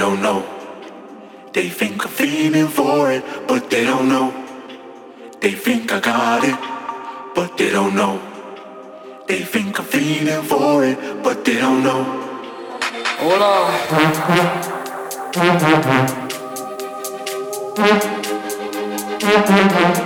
don't know. They think I'm feeling for it, but they don't know. They think I got it, but they don't know. They think I'm feeling for it, but they don't know. Hold on.